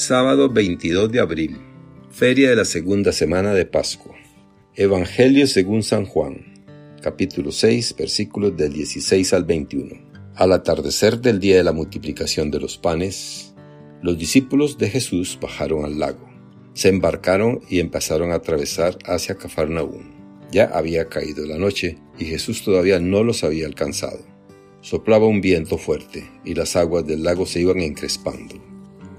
Sábado 22 de abril, Feria de la segunda semana de Pascua. Evangelio según San Juan, capítulo 6, versículos del 16 al 21. Al atardecer del día de la multiplicación de los panes, los discípulos de Jesús bajaron al lago, se embarcaron y empezaron a atravesar hacia Cafarnaúm. Ya había caído la noche y Jesús todavía no los había alcanzado. Soplaba un viento fuerte y las aguas del lago se iban encrespando.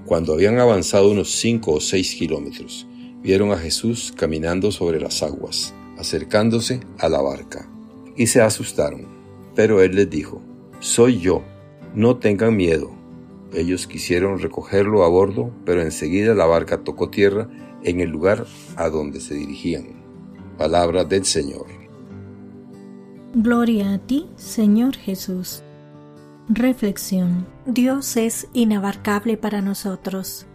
Cuando habían avanzado unos cinco o seis kilómetros, vieron a Jesús caminando sobre las aguas, acercándose a la barca, y se asustaron. Pero él les dijo, Soy yo, no tengan miedo. Ellos quisieron recogerlo a bordo, pero enseguida la barca tocó tierra en el lugar a donde se dirigían. Palabra del Señor. Gloria a ti, Señor Jesús. Reflexión. Dios es inabarcable para nosotros.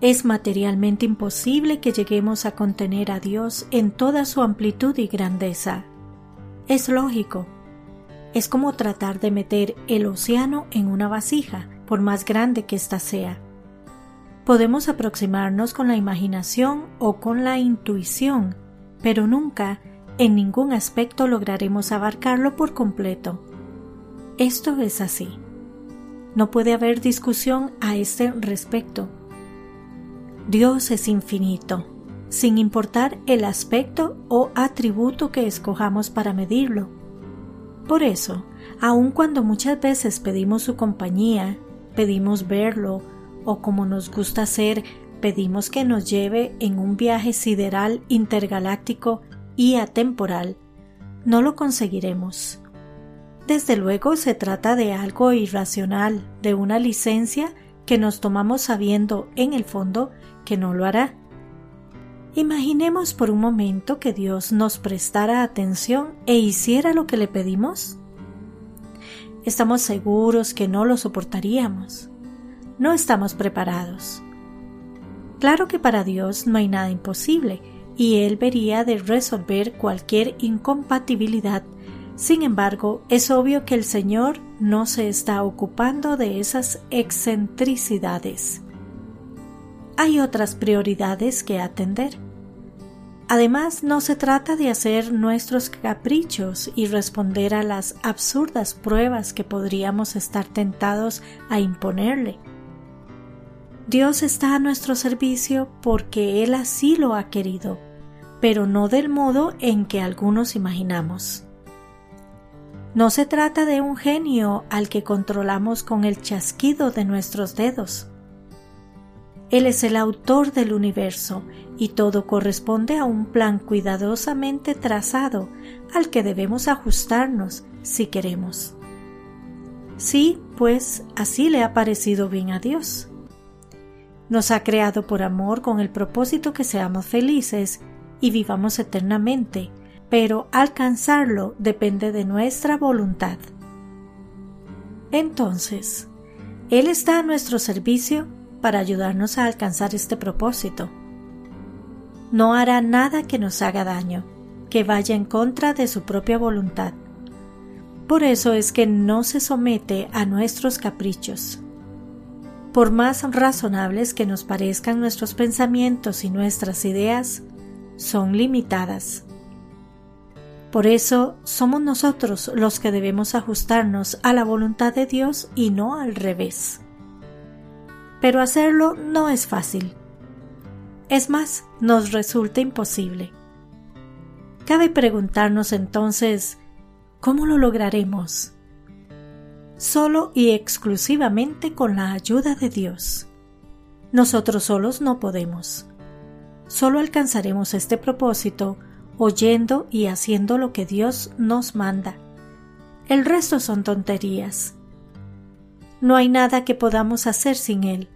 Es materialmente imposible que lleguemos a contener a Dios en toda su amplitud y grandeza. Es lógico. Es como tratar de meter el océano en una vasija, por más grande que ésta sea. Podemos aproximarnos con la imaginación o con la intuición, pero nunca, en ningún aspecto lograremos abarcarlo por completo. Esto es así. No puede haber discusión a este respecto. Dios es infinito, sin importar el aspecto o atributo que escojamos para medirlo. Por eso, aun cuando muchas veces pedimos su compañía, pedimos verlo, o como nos gusta hacer, pedimos que nos lleve en un viaje sideral intergaláctico y atemporal, no lo conseguiremos. Desde luego se trata de algo irracional, de una licencia que nos tomamos sabiendo en el fondo que no lo hará. Imaginemos por un momento que Dios nos prestara atención e hiciera lo que le pedimos. Estamos seguros que no lo soportaríamos. No estamos preparados. Claro que para Dios no hay nada imposible, y Él vería de resolver cualquier incompatibilidad sin embargo, es obvio que el Señor no se está ocupando de esas excentricidades. Hay otras prioridades que atender. Además, no se trata de hacer nuestros caprichos y responder a las absurdas pruebas que podríamos estar tentados a imponerle. Dios está a nuestro servicio porque Él así lo ha querido, pero no del modo en que algunos imaginamos. No se trata de un genio al que controlamos con el chasquido de nuestros dedos. Él es el autor del universo y todo corresponde a un plan cuidadosamente trazado al que debemos ajustarnos si queremos. Sí, pues así le ha parecido bien a Dios. Nos ha creado por amor con el propósito que seamos felices y vivamos eternamente, pero alcanzarlo depende de nuestra voluntad. Entonces, Él está a nuestro servicio para ayudarnos a alcanzar este propósito. No hará nada que nos haga daño, que vaya en contra de su propia voluntad. Por eso es que no se somete a nuestros caprichos. Por más razonables que nos parezcan nuestros pensamientos y nuestras ideas, son limitadas por eso somos nosotros los que debemos ajustarnos a la voluntad de Dios y no al revés. Pero hacerlo no es fácil. Es más, nos resulta imposible. Cabe preguntarnos entonces, ¿cómo lo lograremos? Solo y exclusivamente con la ayuda de Dios. Nosotros solos no podemos. Solo alcanzaremos este propósito oyendo y haciendo lo que Dios nos manda. El resto son tonterías. No hay nada que podamos hacer sin Él.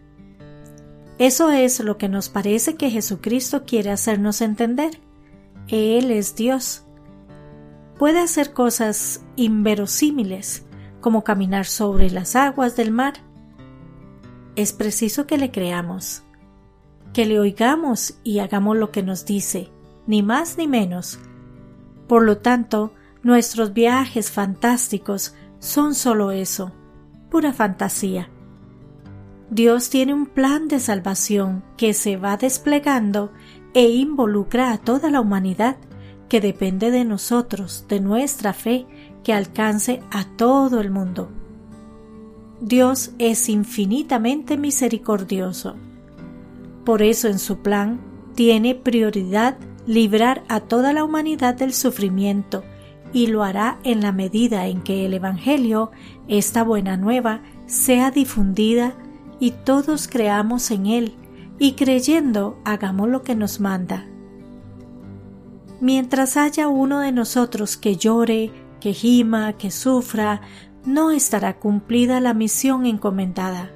Eso es lo que nos parece que Jesucristo quiere hacernos entender. Él es Dios. Puede hacer cosas inverosímiles, como caminar sobre las aguas del mar. Es preciso que le creamos, que le oigamos y hagamos lo que nos dice ni más ni menos. Por lo tanto, nuestros viajes fantásticos son solo eso, pura fantasía. Dios tiene un plan de salvación que se va desplegando e involucra a toda la humanidad, que depende de nosotros, de nuestra fe, que alcance a todo el mundo. Dios es infinitamente misericordioso. Por eso en su plan tiene prioridad librar a toda la humanidad del sufrimiento y lo hará en la medida en que el Evangelio, esta buena nueva, sea difundida y todos creamos en él y creyendo hagamos lo que nos manda. Mientras haya uno de nosotros que llore, que gima, que sufra, no estará cumplida la misión encomendada.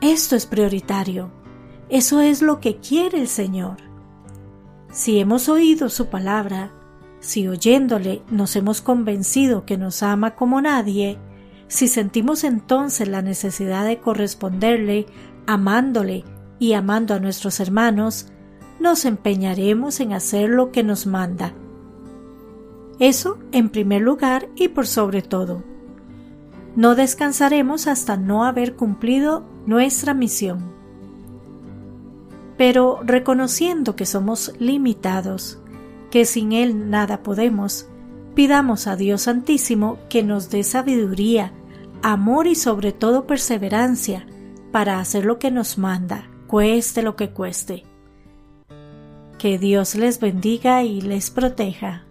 Esto es prioritario. Eso es lo que quiere el Señor. Si hemos oído su palabra, si oyéndole nos hemos convencido que nos ama como nadie, si sentimos entonces la necesidad de corresponderle, amándole y amando a nuestros hermanos, nos empeñaremos en hacer lo que nos manda. Eso en primer lugar y por sobre todo. No descansaremos hasta no haber cumplido nuestra misión. Pero reconociendo que somos limitados, que sin Él nada podemos, pidamos a Dios Santísimo que nos dé sabiduría, amor y sobre todo perseverancia para hacer lo que nos manda, cueste lo que cueste. Que Dios les bendiga y les proteja.